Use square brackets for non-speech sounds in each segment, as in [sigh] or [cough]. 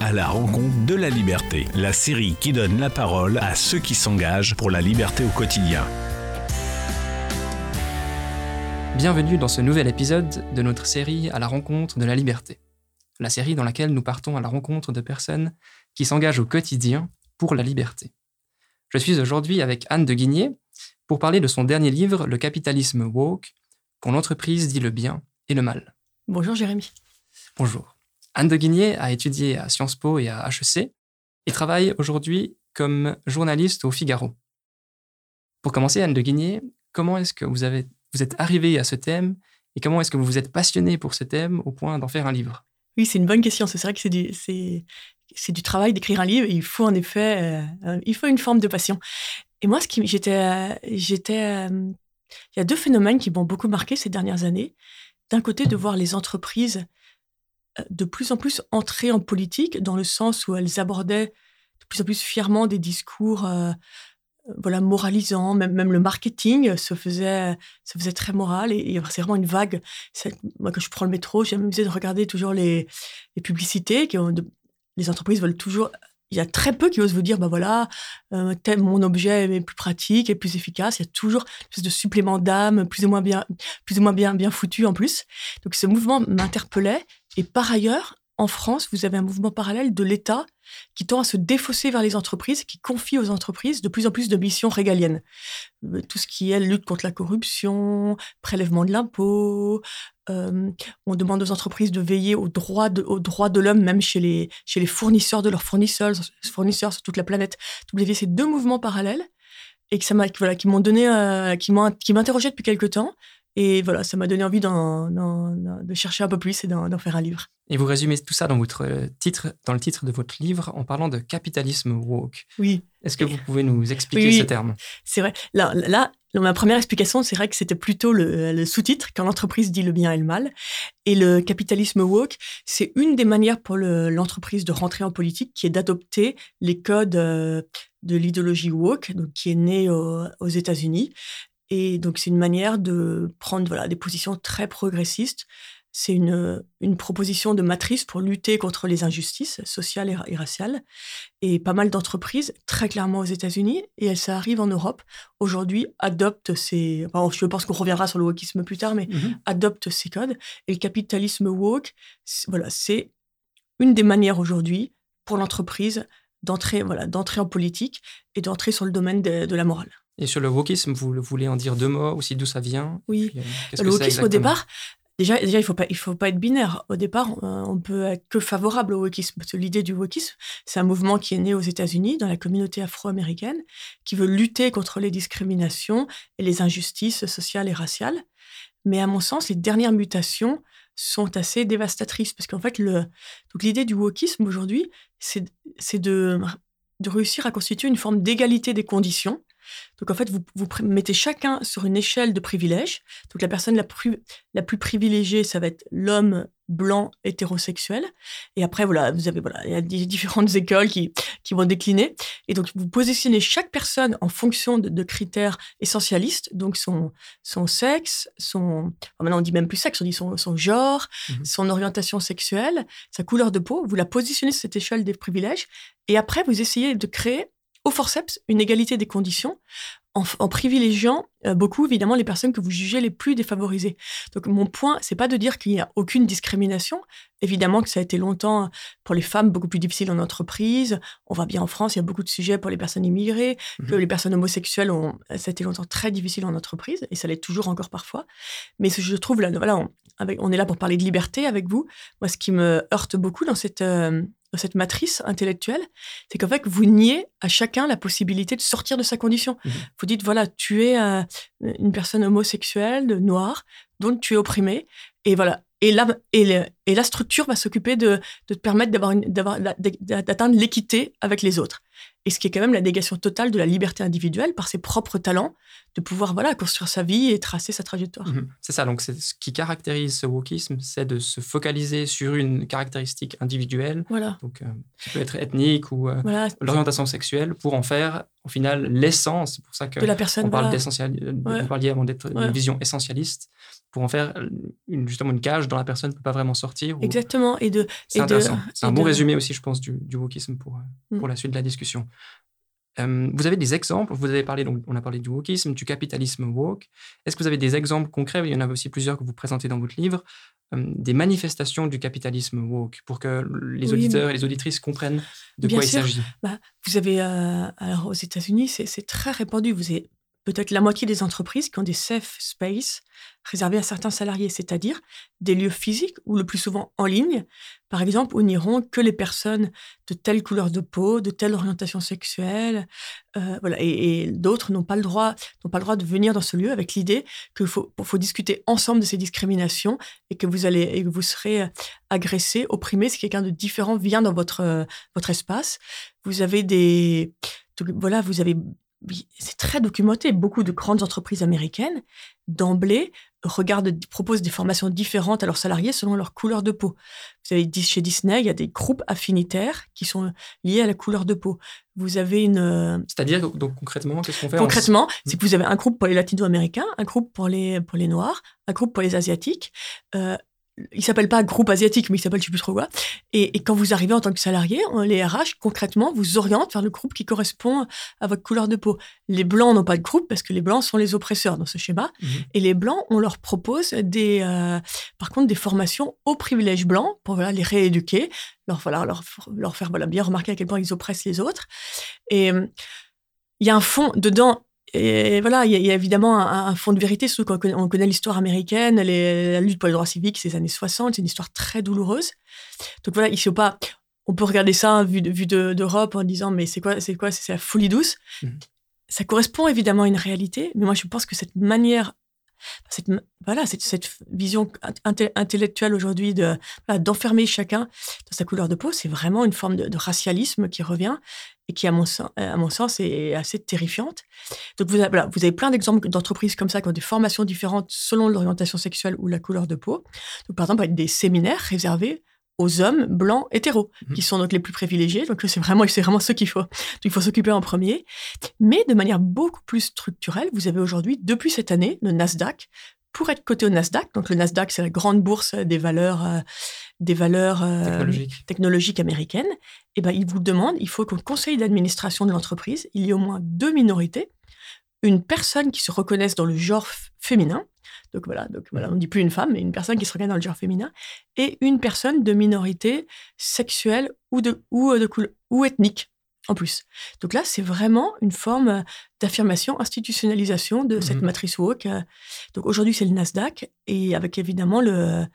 à la rencontre de la liberté, la série qui donne la parole à ceux qui s'engagent pour la liberté au quotidien. Bienvenue dans ce nouvel épisode de notre série à la rencontre de la liberté. La série dans laquelle nous partons à la rencontre de personnes qui s'engagent au quotidien pour la liberté. Je suis aujourd'hui avec Anne de Guigné pour parler de son dernier livre, Le capitalisme woke, quand l'entreprise dit le bien et le mal. Bonjour Jérémy. Bonjour. Anne de Guigné a étudié à Sciences Po et à HEC et travaille aujourd'hui comme journaliste au Figaro. Pour commencer, Anne de Guigné, comment est-ce que vous, êtes arrivée à ce thème et comment est-ce que vous vous êtes passionnée pour ce thème au point d'en faire un livre? Oui, c'est une bonne question. C'est vrai que c'est du, travail d'écrire un livre. il faut en effet, euh, il faut une forme de passion. Et moi, ce qui, j'étais, j'étais, euh, il y a deux phénomènes qui m'ont beaucoup marqué ces dernières années. D'un côté, de voir les entreprises de plus en plus entrer en politique dans le sens où elles abordaient de plus en plus fièrement des discours euh, voilà moralisants même, même le marketing se faisait se faisait très moral et, c'est vraiment une vague moi quand je prends le métro j'ai amusé de regarder toujours les, publicités les entreprises veulent toujours il y a très peu qui osent vous dire, bah voilà, euh, mon objet est plus pratique et plus efficace. Il y a toujours une espèce de supplément d'âme, plus ou moins bien, plus ou moins bien, bien foutu en plus. Donc ce mouvement m'interpellait. Et par ailleurs, en France, vous avez un mouvement parallèle de l'État qui tend à se défausser vers les entreprises, qui confie aux entreprises de plus en plus de missions régaliennes. Euh, tout ce qui est lutte contre la corruption, prélèvement de l'impôt. Euh, on demande aux entreprises de veiller aux droits de, aux droits de l'homme, même chez les, chez les fournisseurs de leurs fournisseurs, fournisseurs sur toute la planète. Vous avez ces deux mouvements parallèles et qui m'ont donné, euh, qui m'interrogeaient depuis quelque temps et voilà, ça m'a donné envie de chercher un peu plus et d'en faire un livre. Et vous résumez tout ça dans, votre titre, dans le titre de votre livre en parlant de capitalisme woke. Oui. Est-ce que vous pouvez nous expliquer ce terme? C'est vrai. Là, là, ma première explication, c'est vrai que c'était plutôt le, sous-titre, quand l'entreprise dit le bien et le mal. Et le capitalisme woke, c'est une des manières pour l'entreprise de rentrer en politique, qui est d'adopter les codes euh, de l'idéologie woke, donc qui est née aux États-Unis, et donc, c'est une manière de prendre voilà, des positions très progressistes. C'est une, une proposition de matrice pour lutter contre les injustices sociales et, raciales. Et pas mal d'entreprises, très clairement aux États-Unis, et ça arrive en Europe, aujourd'hui adoptent ces. je pense qu'on reviendra sur le wokisme plus tard, mais mmh adoptent ces codes. Et le capitalisme woke, voilà, c'est une des manières aujourd'hui pour l'entreprise d'entrer voilà, d'entrer en politique et d'entrer sur le domaine de la morale. Et sur le wokisme, vous voulez en dire deux mots aussi d'où ça vient Oui. Euh, le wokisme, au départ, déjà, déjà il ne faut, pas, il faut pas être binaire. Au départ, euh, on peut être que favorable au wokisme. Parce que l'idée du wokisme, c'est un mouvement qui est né aux États-Unis, dans la communauté afro-américaine, qui veut lutter contre les discriminations et les injustices sociales et raciales. Mais à mon sens, les dernières mutations sont assez dévastatrices. Parce qu'en fait, l'idée du wokisme aujourd'hui, c'est de, de réussir à constituer une forme d'égalité des conditions donc en fait, vous, vous mettez chacun sur une échelle de privilèges. Donc la personne la plus, la plus privilégiée, ça va être l'homme blanc hétérosexuel. Et après, voilà, vous avez, voilà, il y a différentes [laughs] écoles qui, qui vont décliner. Et donc, vous positionnez chaque personne en fonction de, critères essentialistes. Donc, son, son sexe, son, maintenant on dit même plus sexe, on dit son, son genre, mmh son orientation sexuelle, sa couleur de peau. Vous la positionnez sur cette échelle des privilèges. Et après, vous essayez de créer au forceps une égalité des conditions en, privilégiant euh, beaucoup évidemment les personnes que vous jugez les plus défavorisées. Donc mon point, c'est pas de dire qu'il n'y a aucune discrimination. Évidemment que ça a été longtemps pour les femmes beaucoup plus difficile en entreprise. On voit bien en France, il y a beaucoup de sujets pour les personnes immigrées, mmh que les personnes homosexuelles ont, ça a été longtemps très difficile en entreprise et ça l'est toujours encore parfois. Mais je trouve là, voilà, on, avec, on est là pour parler de liberté avec vous. Moi, ce qui me heurte beaucoup dans cette euh, cette matrice intellectuelle, c'est qu'en fait, vous niez à chacun la possibilité de sortir de sa condition. Mmh vous dites, voilà, tu es euh, une personne homosexuelle, noire, donc tu es opprimé. Et voilà. Et la, et, et la structure va s'occuper de, de, te permettre d'atteindre l'équité avec les autres et ce qui est quand même la négation totale de la liberté individuelle par ses propres talents, de pouvoir voilà construire sa vie et tracer sa trajectoire. Mhm. C'est ça, donc c'est ce qui caractérise ce wokisme, c'est de se focaliser sur une caractéristique individuelle, voilà. donc euh, ça peut être ethnique ou euh, l'orientation sexuelle, pour en faire au final l'essence. C'est pour ça que de la personne, on parle d'essentiel, euh, vous parliez avant d'être une vision essentialiste, pour en faire une, justement une cage dont la personne ne peut pas vraiment sortir. Exactement. Et de, c'est intéressant. C'est un bon résumé aussi, je pense, du, du wokisme pour, mm. pour la suite de la discussion. Euh, vous avez des exemples Vous avez parlé, donc, on a parlé du wokisme, du capitalisme woke. Est-ce que vous avez des exemples concrets? Il y en a aussi plusieurs que vous présentez dans votre livre, euh, des manifestations du capitalisme woke, pour que les auditeurs et les auditrices comprennent de quoi il s'agit? Bah, vous avez, alors aux États-Unis, c'est très répandu. Vous avez peut-être la moitié des entreprises qui ont des safe space réservés à certains salariés, c'est-à-dire des lieux physiques ou le plus souvent en ligne, par exemple, où n'iront que les personnes de telle couleur de peau, de telle orientation sexuelle, euh, voilà, et, d'autres n'ont pas le droit, n'ont pas le droit de venir dans ce lieu avec l'idée qu'il faut, faut discuter ensemble de ces discriminations et que vous allez et que vous serez agressé, opprimé si quelqu'un de différent vient dans votre votre espace. Vous avez des voilà, vous avez c'est très documenté. Beaucoup de grandes entreprises américaines, d'emblée, regardent, proposent des formations différentes à leurs salariés selon leur couleur de peau. Vous avez chez Disney, il y a des groupes affinitaires qui sont liés à la couleur de peau. Vous avez une. Euh, C'est-à-dire, donc concrètement, qu'est-ce qu'on fait Concrètement, c'est que vous avez un groupe pour les latino-américains, un groupe pour les, pour les noirs, un groupe pour les asiatiques. Euh, il s'appelle pas groupe asiatique, mais il s'appelle je sais plus trop quoi. Et, quand vous arrivez en tant que salarié, les RH concrètement vous orientent vers le groupe qui correspond à votre couleur de peau. Les blancs n'ont pas de groupe parce que les blancs sont les oppresseurs dans ce schéma. Mhm. Et les blancs, on leur propose des, euh, par contre, des formations aux privilèges blancs pour voilà les rééduquer, leur voilà leur, leur faire voilà bien remarquer à quel point ils oppressent les autres. Et euh, il y a un fond dedans et voilà, il y, a évidemment un, fond de vérité, surtout quand on connaît, l'histoire américaine, la lutte pour les droits civiques, ces années 60, c'est une histoire très douloureuse. Donc voilà, il faut pas, on peut regarder ça vu d'Europe en disant mais c'est quoi, c'est quoi, c'est la folie douce. Mmh. Ça correspond évidemment à une réalité, mais moi je pense que cette manière cette, voilà, cette, cette vision intellectuelle aujourd'hui de d'enfermer chacun dans sa couleur de peau, c'est vraiment une forme de, racialisme qui revient et qui, à mon, sens, à mon sens, est assez terrifiante. Donc, vous avez, voilà, vous avez plein d'exemples d'entreprises comme ça qui ont des formations différentes selon l'orientation sexuelle ou la couleur de peau. Donc, par exemple, des séminaires réservés aux hommes blancs hétéros, mhm. qui sont donc les plus privilégiés. Donc c'est vraiment, c'est vraiment ceux qu'il faut, il faut s'occuper en premier. Mais de manière beaucoup plus structurelle, vous avez aujourd'hui, depuis cette année, le Nasdaq. Pour être coté au Nasdaq, donc le Nasdaq, c'est la grande bourse des valeurs, euh, des valeurs euh, technologiques. américaines. Et eh ben, il vous demande, il faut qu'au conseil d'administration de l'entreprise, il y ait au moins deux minorités, une personne qui se reconnaisse dans le genre féminin, donc voilà, donc voilà, on ne dit plus une femme, mais une personne qui se reconnaît dans le genre féminin, et une personne de minorité sexuelle ou, de, ou, de, ou ethnique en plus. Donc là, c'est vraiment une forme d'affirmation, institutionnalisation de cette mmh matrice woke. Donc aujourd'hui, c'est le Nasdaq, et avec évidemment le,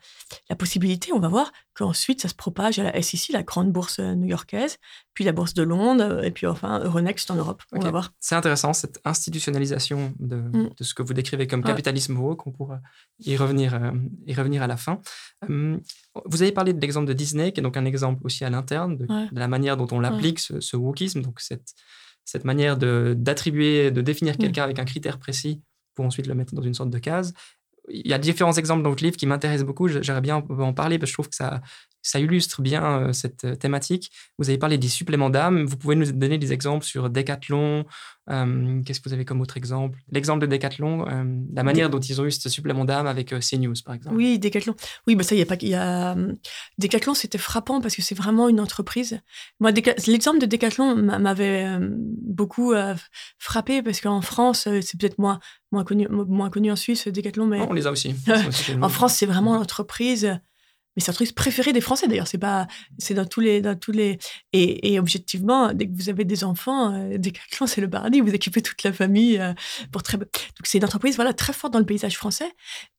la possibilité, on va voir, qu'ensuite ça se propage à la SEC, la grande bourse new-yorkaise, puis la bourse de Londres, et puis enfin Euronext en Europe. On va voir. C'est intéressant, cette institutionnalisation de, mmh. de, ce que vous décrivez comme capitalisme woke. On pourra y revenir, euh, y revenir à la fin. Hum, vous avez parlé de l'exemple de Disney, qui est donc un exemple aussi à l'interne de, la manière dont on l'applique, ce, ce wokisme, donc cette cette manière d'attribuer, de, définir mm. quelqu'un avec un critère précis pour ensuite le mettre dans une sorte de case. Il y a différents exemples dans votre livre qui m'intéressent beaucoup. J'aimerais bien en parler parce que je trouve que ça, ça illustre bien cette thématique. Vous avez parlé des suppléments d'âme. Vous pouvez nous donner des exemples sur Decathlon. Euh, qu'est-ce que vous avez comme autre exemple? L'exemple de Decathlon, la manière dont ils ont eu ce supplément d'âme avec CNews, par exemple. Oui, Decathlon. Oui, bah ça, il y a pas. Y a... Decathlon, c'était frappant parce que c'est vraiment une entreprise. Moi, l'exemple de Decathlon m'avait beaucoup frappé parce qu'en France, c'est peut-être moins, moins, connu, moins connu en Suisse, Decathlon, mais. on les a aussi. [laughs] en France, c'est vraiment l'entreprise mais c'est un truc préféré des Français d'ailleurs. C'est pas, c'est dans tous les, dans tous les. Et, objectivement, dès que vous avez des enfants, euh, Decathlon c'est le paradis. Vous occupez toute la famille euh, pour très. Donc c'est une entreprise voilà très forte dans le paysage français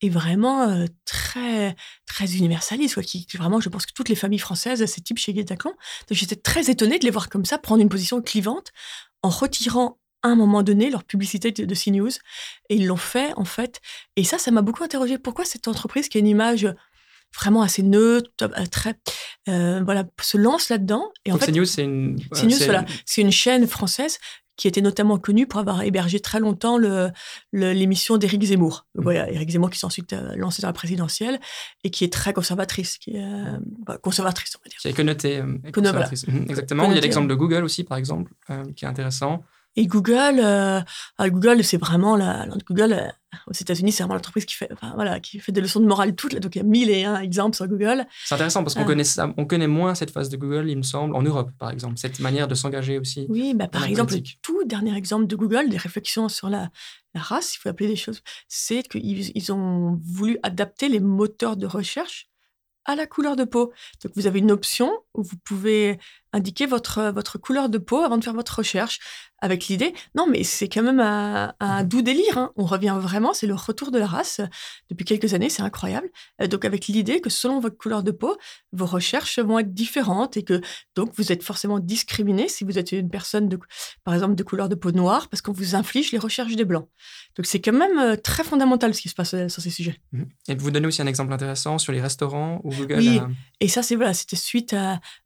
et vraiment euh, très très universaliste quoi. Qui vraiment, je pense que toutes les familles françaises, c'est type chez Decathlon. Donc j'étais très étonnée de les voir comme ça prendre une position clivante en retirant à un moment donné leur publicité de CNews et ils l'ont fait en fait. Et ça, ça m'a beaucoup interrogé. Pourquoi cette entreprise qui a une image vraiment assez neutre, euh, très euh, voilà, se lance là-dedans. Et en fait, CNews, c'est une, c'est une chaîne française qui était notamment connue pour avoir hébergé très longtemps l'émission le, d'Éric Zemmour. Mmh. Voilà, Éric Zemmour qui s'est ensuite euh, lancé dans la présidentielle et qui est très conservatrice, qui est bah, conservatrice, on va dire. Qui est connotée, connoté conservatrice. Mmh, exactement. Il y a l'exemple de Google aussi, par exemple, qui est intéressant. Et Google, euh, ah, Google, c'est vraiment la, Google euh, aux États-Unis, c'est vraiment l'entreprise qui fait, enfin, voilà, qui fait des leçons de morale toutes. Donc il y a mille et un exemples sur Google. C'est intéressant parce qu'on connaît ça, on connaît moins cette phase de Google, il me semble, en Europe par exemple, cette manière de s'engager aussi. Oui, bah, par exemple, le tout dernier exemple de Google, des réflexions sur la, la race, il faut appeler des choses, c'est qu'ils ils ont voulu adapter les moteurs de recherche à la couleur de peau. Donc vous avez une option où vous pouvez indiquer votre, votre couleur de peau avant de faire votre recherche avec l'idée, non, mais c'est quand même un, un doux délire. Hein. On revient vraiment, c'est le retour de la race depuis quelques années, c'est incroyable. Euh, donc avec l'idée que selon votre couleur de peau, vos recherches vont être différentes et que donc vous êtes forcément discriminé si vous êtes une personne de, par exemple, de couleur de peau noire parce qu'on vous inflige les recherches des blancs. Donc c'est quand même euh, très fondamental ce qui se passe euh, sur ces sujets. Mmh. Et vous donnez aussi un exemple intéressant sur les restaurants où Google. Oui, et ça c'est voilà, c'était suite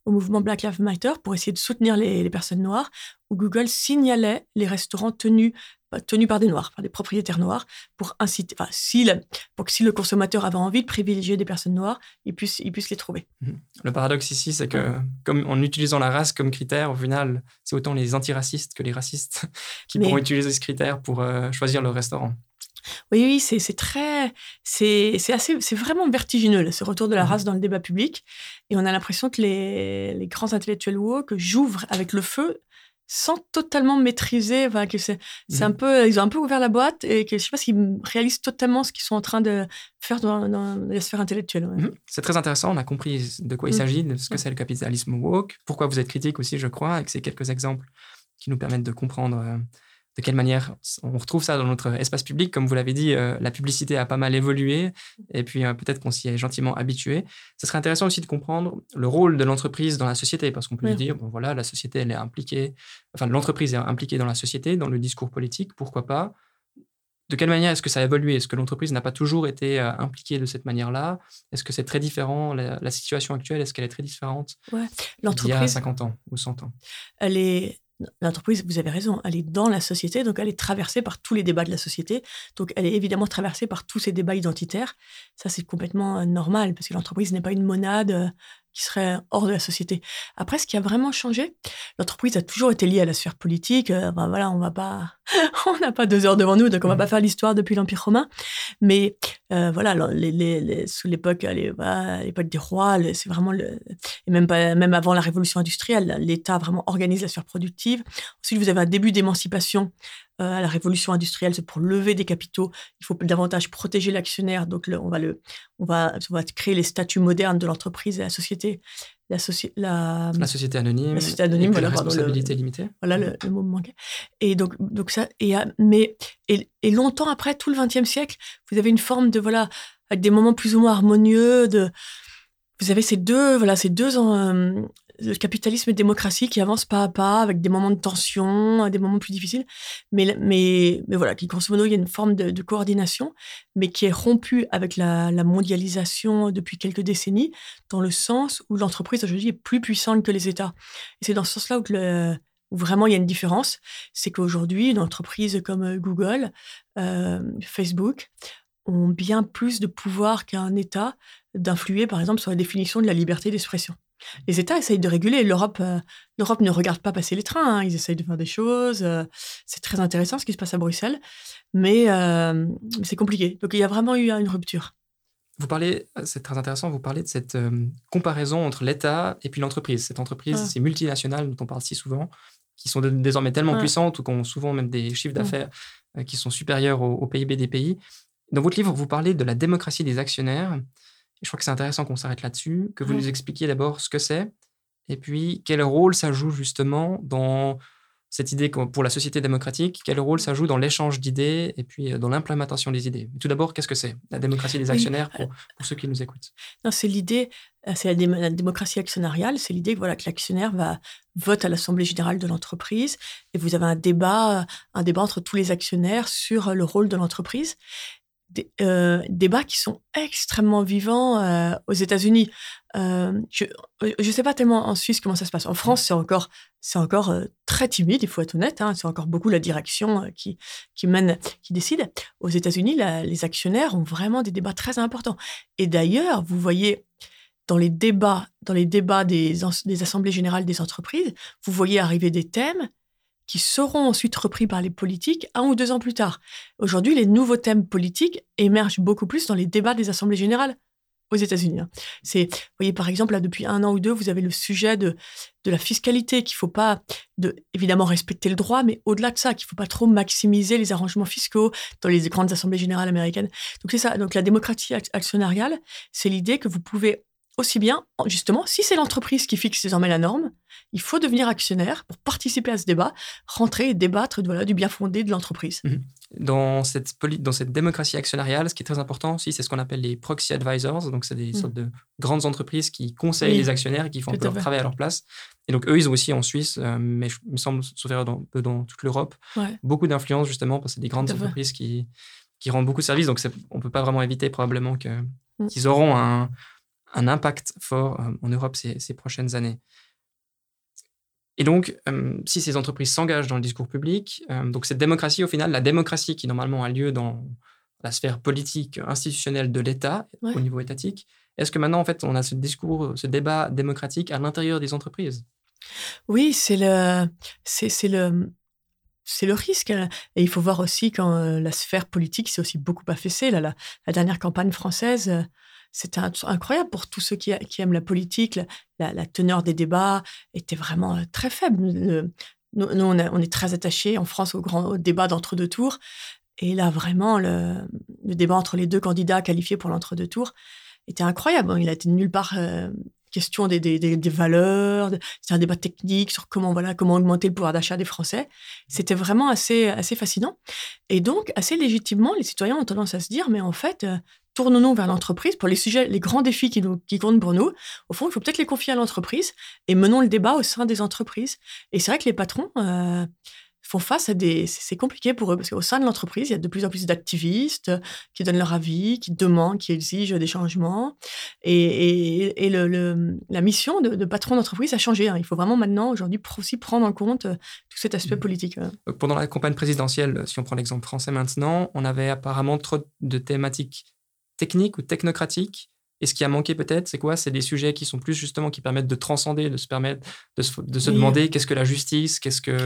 au mouvement Black Lives Matter pour essayer de soutenir les, les personnes noires où Google signalait les restaurants tenus, tenus par des Noirs, par des propriétaires noirs, pour inciter, enfin, si pour que si le consommateur avait envie de privilégier des personnes noires, il puisse, il puisse les trouver. Mhm. Le paradoxe ici, c'est que, comme en utilisant la race comme critère, au final, c'est autant les antiracistes que les racistes [laughs] qui pourront utiliser ce critère pour euh, choisir leur restaurant. Oui, oui, c'est très, c'est assez, c'est vraiment vertigineux ce retour de la mhm. race dans le débat public, et on a l'impression que les, les grands intellectuels woke jouent avec le feu sans totalement maîtriser, enfin, que c'est, un mmh. peu, ils ont un peu ouvert la boîte et que je sais pas s'ils réalisent totalement ce qu'ils sont en train de faire dans, dans la sphère intellectuelle. Mmh. C'est très intéressant, on a compris de quoi il mmh. s'agit, de ce que c'est le capitalisme woke, pourquoi vous êtes critique aussi, je crois, et que c'est quelques exemples qui nous permettent de comprendre euh, de quelle manière on retrouve ça dans notre espace public? Comme vous l'avez dit, euh, la publicité a pas mal évolué et puis euh, peut-être qu'on s'y est gentiment habitué. Ce serait intéressant aussi de comprendre le rôle de l'entreprise dans la société parce qu'on peut dire, bon voilà, la société, elle est impliquée, enfin l'entreprise est impliquée dans la société, dans le discours politique, pourquoi pas? De quelle manière est-ce que ça a évolué? Est-ce que l'entreprise n'a pas toujours été euh, impliquée de cette manière-là? Est-ce que c'est très différent? La, situation actuelle, est-ce qu'elle est très différente ouais. d'il y a 50 ans ou 100 ans? Elle est l'entreprise, vous avez raison, elle est dans la société, donc elle est traversée par tous les débats de la société. Donc elle est évidemment traversée par tous ces débats identitaires. Ça, c'est complètement euh, normal, parce que l'entreprise n'est pas une monade euh, qui serait hors de la société. Après, ce qui a vraiment changé, l'entreprise a toujours été liée à la sphère politique. Euh, ben voilà, on va pas, [laughs] on n'a pas deux heures devant nous, donc on va pas faire l'histoire depuis l'Empire romain. Mais euh, voilà, les, les, sous l'époque, des rois, c'est vraiment le, et même pas, même avant la révolution industrielle, l'État vraiment organise la sphère productive. Ensuite, vous avez un début d'émancipation euh, à la révolution industrielle, c'est pour lever des capitaux. Il faut davantage protéger l'actionnaire. Donc, on, va le, on, va, on va créer les statuts modernes de l'entreprise et la société. La, la, la, société anonyme. La société anonyme, voilà, la responsabilité limitée. Voilà le, le, mot manquait. Et donc, donc ça, et, euh, mais, et, et longtemps après, tout le XXe siècle, vous avez une forme de, voilà, avec des moments plus ou moins harmonieux, de, vous avez ces deux, voilà, ces deux euh, le capitalisme et démocratie qui avancent pas à pas avec des moments de tension, des moments plus difficiles. Mais, mais, mais voilà, qui grosso modo, il y a une forme de, coordination, mais qui est rompue avec la, mondialisation depuis quelques décennies, dans le sens où l'entreprise aujourd'hui est plus puissante que les États. Et c'est dans ce sens-là où, vraiment il y a une différence. C'est qu'aujourd'hui, une entreprise comme Google, euh, Facebook, ont bien plus de pouvoir qu'un État d'influer, par exemple, sur la définition de la liberté d'expression les États essayent de réguler. L'Europe, euh, l'Europe ne regarde pas passer les trains. Hein. Ils essayent de faire des choses. Euh, c'est très intéressant ce qui se passe à Bruxelles, mais euh, c'est compliqué. Donc il y a vraiment eu une rupture. Vous parlez, c'est très intéressant, vous parlez de cette comparaison entre l'État et puis l'entreprise. Cette entreprise, ces multinationales dont on parle si souvent, qui sont désormais tellement puissantes ou qui ont souvent même des chiffres d'affaires qui sont supérieurs au, au PIB des pays. Dans votre livre, vous parlez de la démocratie des actionnaires je crois que c'est intéressant qu'on s'arrête là-dessus, que vous nous expliquiez d'abord ce que c'est, et puis quel rôle ça joue justement dans cette idée pour la société démocratique, quel rôle ça joue dans l'échange d'idées et puis euh, dans l'implémentation des idées. Tout d'abord, qu'est-ce que c'est la démocratie des actionnaires pour, ceux qui nous écoutent? C'est l'idée, euh, c'est la, démocratie actionnariale, c'est l'idée que voilà que l'actionnaire va vote à l'assemblée générale de l'entreprise et vous avez un débat, un débat entre tous les actionnaires sur le rôle de l'entreprise des euh, débats qui sont extrêmement vivants euh, aux États-Unis. Euh, je ne sais pas tellement en Suisse comment ça se passe. En France, c'est encore, c'est encore très timide, il faut être honnête. Hein, c'est encore beaucoup la direction qui, qui mène, qui décide. Aux États-Unis, les actionnaires ont vraiment des débats très importants. Et d'ailleurs, vous voyez dans les débats, dans les débats des, des assemblées générales des entreprises, vous voyez arriver des thèmes qui seront ensuite repris par les politiques un ou deux ans plus tard. Aujourd'hui, les nouveaux thèmes politiques émergent beaucoup plus dans les débats des assemblées générales aux États-Unis. Hein. C'est, vous voyez, par exemple, là, depuis un an ou deux, vous avez le sujet de, de la fiscalité, qu'il ne faut pas, de, évidemment, respecter le droit, mais au-delà de ça, qu'il ne faut pas trop maximiser les arrangements fiscaux dans les grandes assemblées générales américaines. Donc, c'est ça. Donc, la démocratie actionnariale, c'est l'idée que vous pouvez aussi bien, justement, si c'est l'entreprise qui fixe désormais la norme, il faut devenir actionnaire pour participer à ce débat, rentrer et débattre voilà, du bien fondé de l'entreprise. Mhm. Dans, cette dans cette démocratie actionnariale, ce qui est très important aussi, c'est ce qu'on appelle les proxy advisors. Donc, c'est des mhm. sortes de grandes entreprises qui conseillent les actionnaires et qui font leur travail à leur place. Et donc, eux, ils ont aussi en Suisse, euh, mais il me semble, sauf dans, dans toute l'Europe, beaucoup d'influence justement parce que c'est des grandes entreprises qui, qui rendent beaucoup de services. Donc, on ne peut pas vraiment éviter probablement mm. qu'ils auront un, un impact fort euh, en Europe ces, prochaines années. Et donc, euh, si ces entreprises s'engagent dans le discours public, euh, donc cette démocratie, au final, la démocratie qui normalement a lieu dans la sphère politique institutionnelle de l'État, au niveau étatique, est-ce que maintenant, en fait, on a ce discours, ce débat démocratique à l'intérieur des entreprises? Oui, c'est le, c'est, le, c'est le risque. Hein. Et il faut voir aussi quand la sphère politique s'est aussi beaucoup affaissée. la, la, dernière campagne française, c'était incroyable pour tous ceux qui, aiment la politique. La, teneur des débats était vraiment euh, très faible. nous, on, est très attachés en France au grand débat d'entre-deux tours. Et là, vraiment, le, débat entre les deux candidats qualifiés pour l'entre-deux tours était incroyable. Il a été nulle part euh, question des, valeurs. C'est un débat technique sur comment, voilà, comment augmenter le pouvoir d'achat des Français. C'était vraiment assez, assez fascinant. Et donc, assez légitimement, les citoyens ont tendance à se dire, mais en fait, euh, tournons-nous vers l'entreprise pour les sujets, les grands défis qui, nous, qui comptent pour nous. Au fond, il faut peut-être les confier à l'entreprise et menons le débat au sein des entreprises. Et c'est vrai que les patrons euh, font face à des... C'est compliqué pour eux parce qu'au sein de l'entreprise, il y a de plus en plus d'activistes qui donnent leur avis, qui demandent, qui exigent des changements. Et, et, le, la mission de, patron d'entreprise a changé. Hein. Il faut vraiment maintenant, aujourd'hui, aussi prendre en compte euh, tout cet aspect mmh. politique. Pendant la campagne présidentielle, si on prend l'exemple français maintenant, on avait apparemment trop de thématiques technique ou technocratique. Et ce qui a manqué peut-être, c'est quoi? C'est des sujets qui sont plus justement qui permettent de transcender, de se permettre de se, de se demander qu'est-ce que la justice, qu'est-ce que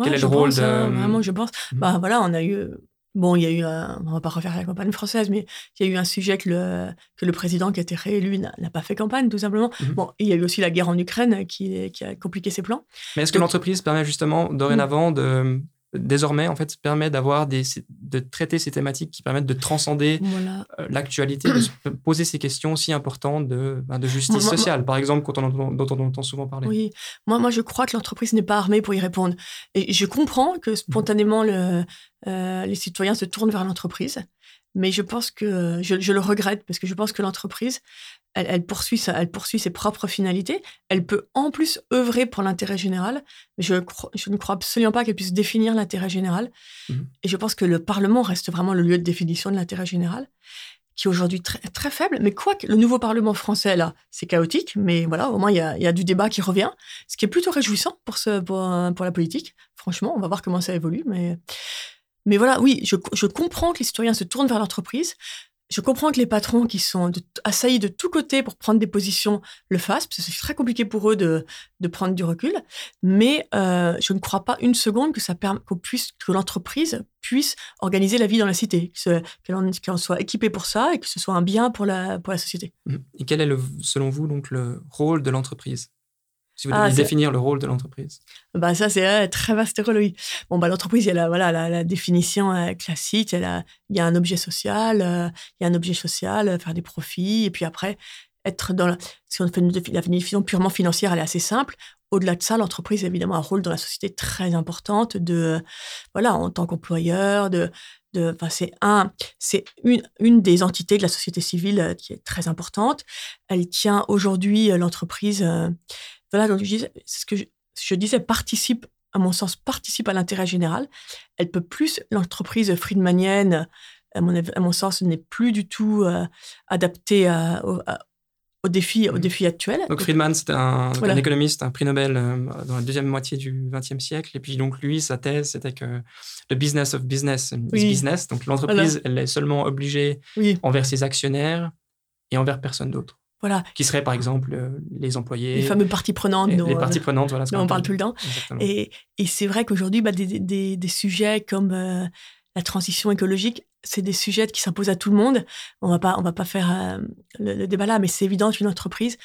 quel est le rôle de. Hein, vraiment, je pense. Mmh. Bah voilà, on a eu. Bon, il y a eu, un, on va pas refaire la campagne française, mais il y a eu un sujet que le, que le président qui a été réélu n'a pas fait campagne, tout simplement. Mmh. Bon, il y a eu aussi la guerre en Ukraine qui, qui a compliqué ses plans. Mais est-ce que l'entreprise permet justement dorénavant de désormais en fait permet d'avoir des de traiter ces thématiques qui permettent de transcender euh, l'actualité, de se [clears throat] poser ces questions si importantes de, ben, de justice sociale, par exemple, quand on dont on entend souvent parler. Oui, moi, moi je crois que l'entreprise n'est pas armée pour y répondre. Et je comprends que spontanément le, euh, les citoyens se tournent vers l'entreprise, mais je pense que je, je, le regrette parce que je pense que l'entreprise, elle, poursuit elle poursuit ses propres finalités. Elle peut en plus œuvrer pour l'intérêt général. Mais je, je, ne crois absolument pas qu'elle puisse définir l'intérêt général. Mmh. Et je pense que le Parlement reste vraiment le lieu de définition de l'intérêt général, qui est aujourd'hui très, très faible. Mais quoi que le nouveau Parlement français, là, c'est chaotique. Mais voilà, au moins, il y a, y a, du débat qui revient, ce qui est plutôt réjouissant pour, ce, pour, pour la politique. Franchement, on va voir comment ça évolue. Mais, mais voilà, oui, je, je comprends que les citoyens se tournent vers l'entreprise je comprends que les patrons qui sont assaillis de tous côtés pour prendre des positions le fassent, parce que c'est très compliqué pour eux de, de prendre du recul. Mais euh, je ne crois pas une seconde que ça que l'entreprise puisse organiser la vie dans la cité, qu'elle soit équipée pour ça et que ce soit un bien pour la, pour la société. Et quel est, le, selon vous, donc le rôle de l'entreprise? Si vous ah, définir le rôle de l'entreprise bah Ça, c'est très vaste rôle, oui. Bon, bah, l'entreprise, il y a la, voilà, la, définition euh, classique. Il y, a il y, a un objet social, euh, il y a un objet social, euh, faire des profits. Et puis après, être dans la, si on fait une, la définition purement financière, elle est assez simple. Au-delà de ça, l'entreprise a évidemment un rôle dans la société très importante de, voilà, en tant qu'employeur, de, de, c'est un, c'est une, une des entités de la société civile qui est très importante. Elle tient aujourd'hui l'entreprise voilà, donc je ce que je, disais, participe, à mon sens, participe à l'intérêt général. Elle peut plus, l'entreprise friedmanienne, à mon, à mon sens, n'est plus du tout euh, adaptée au, aux défis, aux mmh. défis actuels. Donc Friedman, c'était un, économiste, un prix Nobel euh, dans la deuxième moitié du XXe siècle. Et puis donc lui, sa thèse, c'était que le business of business is business. Donc l'entreprise, elle est seulement obligée envers ses actionnaires et envers personne d'autre. Voilà. Qui seraient par exemple les employés. Les fameux parties prenantes. les parties prenantes, voilà. dont on parle tout le temps. Et, et c'est vrai qu'aujourd'hui, bah, des, des, des, sujets comme la transition écologique, c'est des sujets qui s'imposent à tout le monde. On va pas, on va pas faire le, débat là, mais c'est évident qu'une entreprise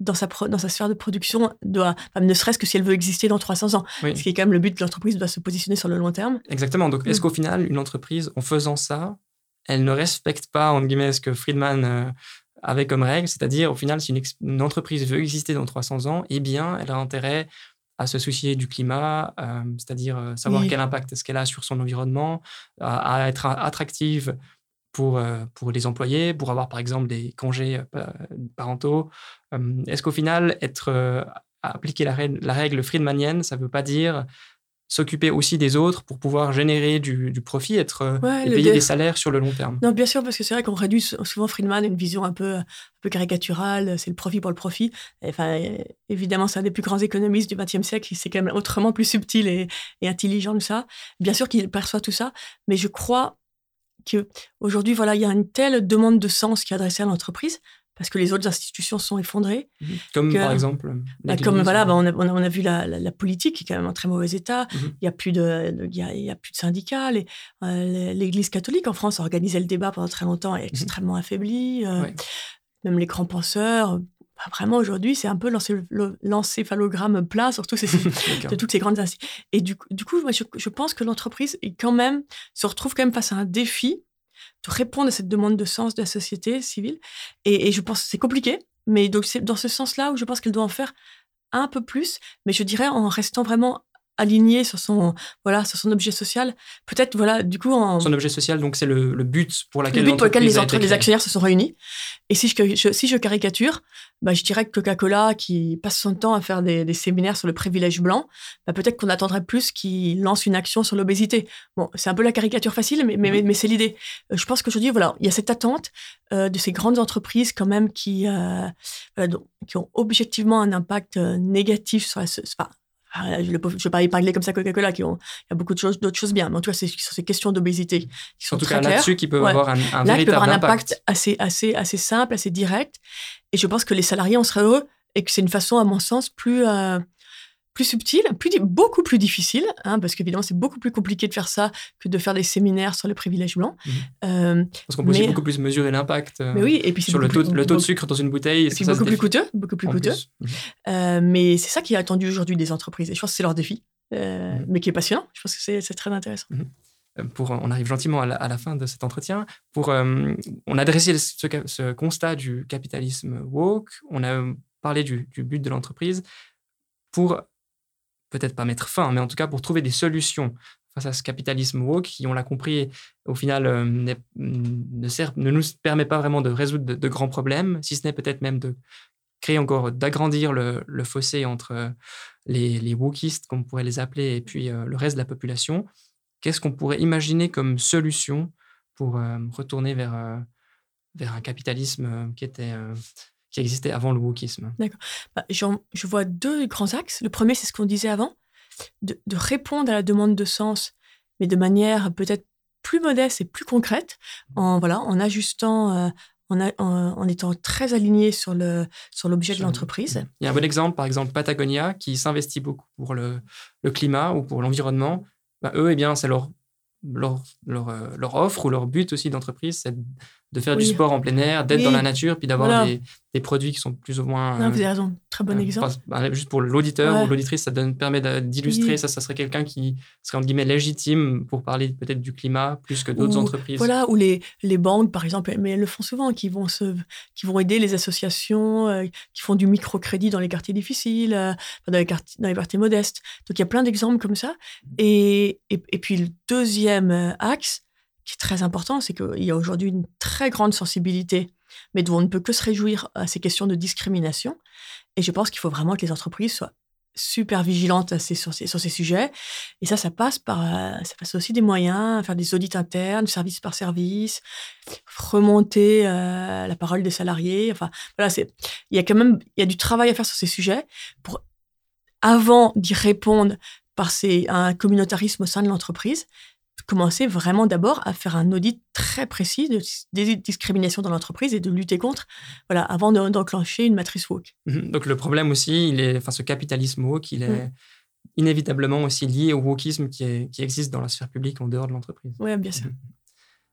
dans sa, dans sa sphère de production doit, ne serait-ce que si elle veut exister dans 300 ans. Ce qui est quand même le but de l'entreprise, doit se positionner sur le long terme. Exactement. Donc, est-ce mm. qu'au final, une entreprise, en faisant ça, elle ne respecte pas, entre guillemets, ce que Friedman avait comme règle C'est-à-dire, au final, si une, entreprise veut exister dans 300 ans, eh bien, elle a intérêt à se soucier du climat, euh, c'est-à-dire euh, savoir quel impact est-ce qu'elle a sur son environnement, à être attractive pour, euh, pour les employés, pour avoir par exemple des congés euh, parentaux. Est-ce qu'au final, être appliquer la règle, la règle friedmanienne, ça ne veut pas dire s'occuper aussi des autres pour pouvoir générer du, profit, être et payer des salaires sur le long terme. Non, bien sûr, parce que c'est vrai qu'on réduit souvent Friedman à une vision un peu, un peu caricaturale, c'est le profit pour le profit. Enfin, évidemment, c'est un des plus grands économistes du XXe siècle, c'est quand même autrement plus subtil et, et intelligent que ça. Bien sûr qu'il perçoit tout ça, mais je crois qu'aujourd'hui, voilà, il y a une telle demande de sens qui est adressée à l'entreprise parce que les autres institutions sont effondrées. Mhm. Comme par exemple bah, Comme voilà, bah, on, a, on, a, vu la, la, politique qui est quand même en très mauvais état. Mhm. Il n'y a, plus de, il y a, plus de syndicats. Euh, L'Église catholique en France a organisé le débat pendant très longtemps et est mhm. extrêmement affaiblie. Euh, même les grands penseurs, bah, vraiment aujourd'hui, c'est un peu l'encéphalogramme plat sur ces, [laughs] de toutes ces grandes institutions. Et du, du coup, moi, je, je, pense que l'entreprise est quand même, se retrouve quand même face à un défi de répondre à cette demande de sens de la société civile. Et, je pense que c'est compliqué, mais donc c'est dans ce sens-là où je pense qu'elle doit en faire un peu plus, mais je dirais en restant vraiment aligné sur son voilà sur son objet social. Peut-être voilà du coup en... son objet social donc c'est le, but pour lequel le but pour lequel les, les actionnaires se sont réunis. Et si je, si je caricature bah, je dirais que Coca-Cola qui passe son temps à faire des, séminaires sur le privilège blanc bah, peut-être qu'on attendrait plus qu'il lance une action sur l'obésité. Bon c'est un peu la caricature facile mais mais, mais, c'est l'idée. Euh, je pense qu'aujourd'hui voilà il y a cette attente euh, de ces grandes entreprises quand même qui euh, qui ont objectivement un impact négatif sur la, ah, je ne vais pas y parler comme ça Coca-Cola, qui ont, il y a beaucoup de choses, d'autres choses bien, mais en tout cas, c'est sur ces questions d'obésité qui sont en tout cas là-dessus qui peuvent avoir un, un Là, véritable avoir un impact, assez, assez, assez simple, assez direct. Et je pense que les salariés en seraient heureux et que c'est une façon, à mon sens, plus, euh, plus subtil, plus, beaucoup plus difficile, hein, parce qu'évidemment, c'est beaucoup plus compliqué de faire ça que de faire des séminaires sur le privilège blanc. Mmh. Euh, parce qu'on peut aussi beaucoup plus mesurer l'impact euh, oui, et puis sur le taux, le taux de sucre dans une bouteille. C'est beaucoup plus coûteux, beaucoup plus coûteux. Mmh. Euh, mais c'est ça qui est attendu aujourd'hui des entreprises. Et je pense que c'est leur défi, mmh. mais qui est passionnant. Je pense que c'est très intéressant. Pour, on arrive gentiment à la, fin de cet entretien. Pour, on a dressé ce, ce, constat du capitalisme woke, on a parlé du, du but de l'entreprise. Pour peut-être pas mettre fin, mais en tout cas pour trouver des solutions face à ce capitalisme woke qui, on l'a compris, au final euh, ne, nous permet pas vraiment de résoudre de, grands problèmes, si ce n'est peut-être même de créer encore, d'agrandir le, fossé entre les, les wokistes, comme on pourrait les appeler, et puis euh, le reste de la population. Qu'est-ce qu'on pourrait imaginer comme solution pour euh, retourner vers, vers un capitalisme qui était qui existait avant le wokisme. D'accord. Bah, je vois deux grands axes. Le premier, c'est ce qu'on disait avant, de, répondre à la demande de sens, mais de manière peut-être plus modeste et plus concrète, en, voilà, en ajustant, euh, en, en, étant très aligné sur le sur l'objet de l'entreprise. Il y a un bon exemple, par exemple Patagonia, qui s'investit beaucoup pour le, le, climat ou pour l'environnement. Bah, eux, eh bien, c'est leur, leur, leur, euh, leur, offre ou leur but aussi d'entreprise, c'est de faire du sport en plein air, d'être dans la nature, puis d'avoir des, des, produits qui sont plus ou moins. Non, vous avez raison, très bon euh, exemple. Bah, juste pour l'auditeur ou l'auditrice, ça donne, permet d'illustrer. Ça, ça serait quelqu'un qui serait entre guillemets légitime pour parler peut-être du climat plus que d'autres entreprises. Voilà, ou les, les banques, par exemple, mais elles le font souvent, qui vont, se, qui vont aider les associations euh, qui font du microcrédit dans les quartiers difficiles, euh, dans, les quartiers, dans les quartiers modestes. Donc il y a plein d'exemples comme ça. Et, et, et puis le deuxième axe, qui est très important, c'est qu'il y a aujourd'hui une très grande sensibilité, mais dont on ne peut que se réjouir à ces questions de discrimination. Et je pense qu'il faut vraiment que les entreprises soient super vigilantes sur, ces, sujets. Et ça, ça passe par, euh, ça passe aussi des moyens, faire des audits internes, service par service, remonter euh, la parole des salariés. Enfin, voilà, il y a quand même, y a du travail à faire sur ces sujets pour, avant d'y répondre par ces, un communautarisme au sein de l'entreprise, commencer vraiment d'abord à faire un audit très précis de, des discriminations dans l'entreprise et de lutter contre, voilà, avant d'enclencher une matrice woke. Mhm. Donc le problème aussi, il est, enfin ce capitalisme woke, il est mm. inévitablement aussi lié au wokisme qui, qui, existe dans la sphère publique en dehors de l'entreprise. Oui, bien sûr. Mhm.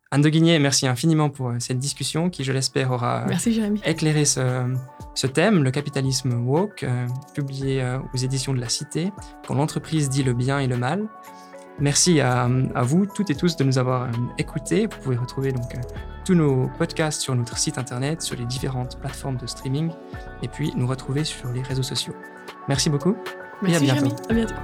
Anne de Guigné, merci infiniment pour euh, cette discussion qui, je l'espère, aura éclairé ce, ce, thème, le capitalisme woke, euh, publié euh, aux éditions de la Cité, quand l'entreprise dit le bien et le mal. Merci à, vous toutes et tous de nous avoir écoutés. Vous pouvez retrouver donc tous nos podcasts sur notre site internet, sur les différentes plateformes de streaming, et puis nous retrouver sur les réseaux sociaux. Merci beaucoup merci et à bientôt. À bientôt.